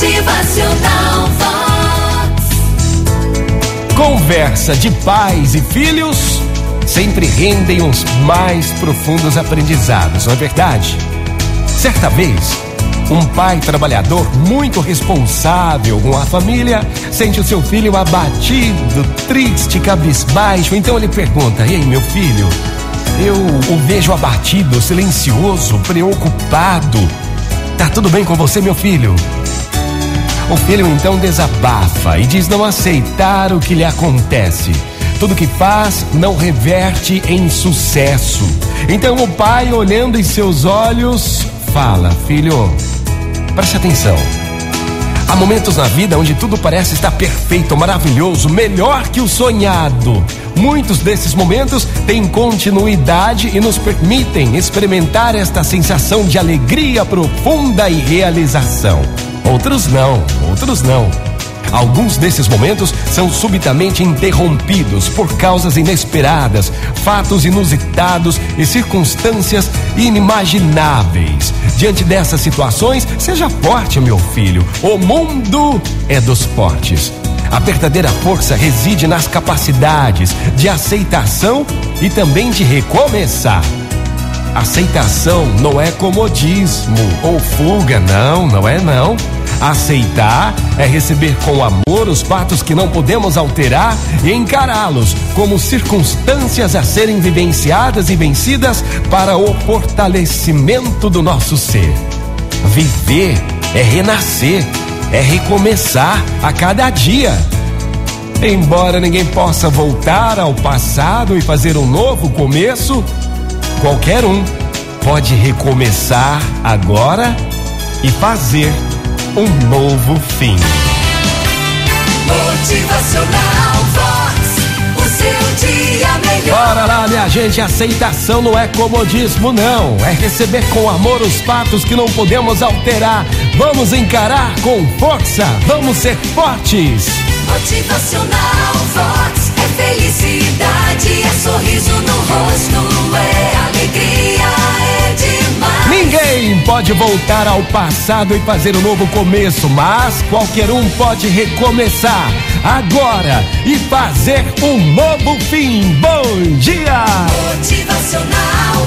Motivacional Vox. Conversa de pais e filhos sempre rendem os mais profundos aprendizados, não é verdade? Certa vez, um pai trabalhador muito responsável com a família sente o seu filho abatido, triste, cabisbaixo. Então ele pergunta: Ei, meu filho, eu o vejo abatido, silencioso, preocupado. Tá tudo bem com você, meu filho? O filho então desabafa e diz não aceitar o que lhe acontece. Tudo que faz não reverte em sucesso. Então o pai, olhando em seus olhos, fala: Filho, Preste atenção. Há momentos na vida onde tudo parece estar perfeito, maravilhoso, melhor que o sonhado. Muitos desses momentos têm continuidade e nos permitem experimentar esta sensação de alegria profunda e realização. Outros não, outros não. Alguns desses momentos são subitamente interrompidos por causas inesperadas, fatos inusitados e circunstâncias inimagináveis. Diante dessas situações, seja forte, meu filho. O mundo é dos fortes. A verdadeira força reside nas capacidades de aceitação e também de recomeçar. Aceitação não é comodismo ou fuga, não, não é não. Aceitar é receber com amor os fatos que não podemos alterar e encará-los como circunstâncias a serem vivenciadas e vencidas para o fortalecimento do nosso ser. Viver é renascer, é recomeçar a cada dia. Embora ninguém possa voltar ao passado e fazer um novo começo, qualquer um pode recomeçar agora e fazer um novo fim. Motivacional Vox. O seu dia melhor. Bora lá, minha gente, aceitação não é comodismo, não. É receber com amor os fatos que não podemos alterar. Vamos encarar com força, vamos ser fortes. Motivacional Vox. É felicidade, pode voltar ao passado e fazer um novo começo, mas qualquer um pode recomeçar agora e fazer um novo fim. Bom dia! Motivacional.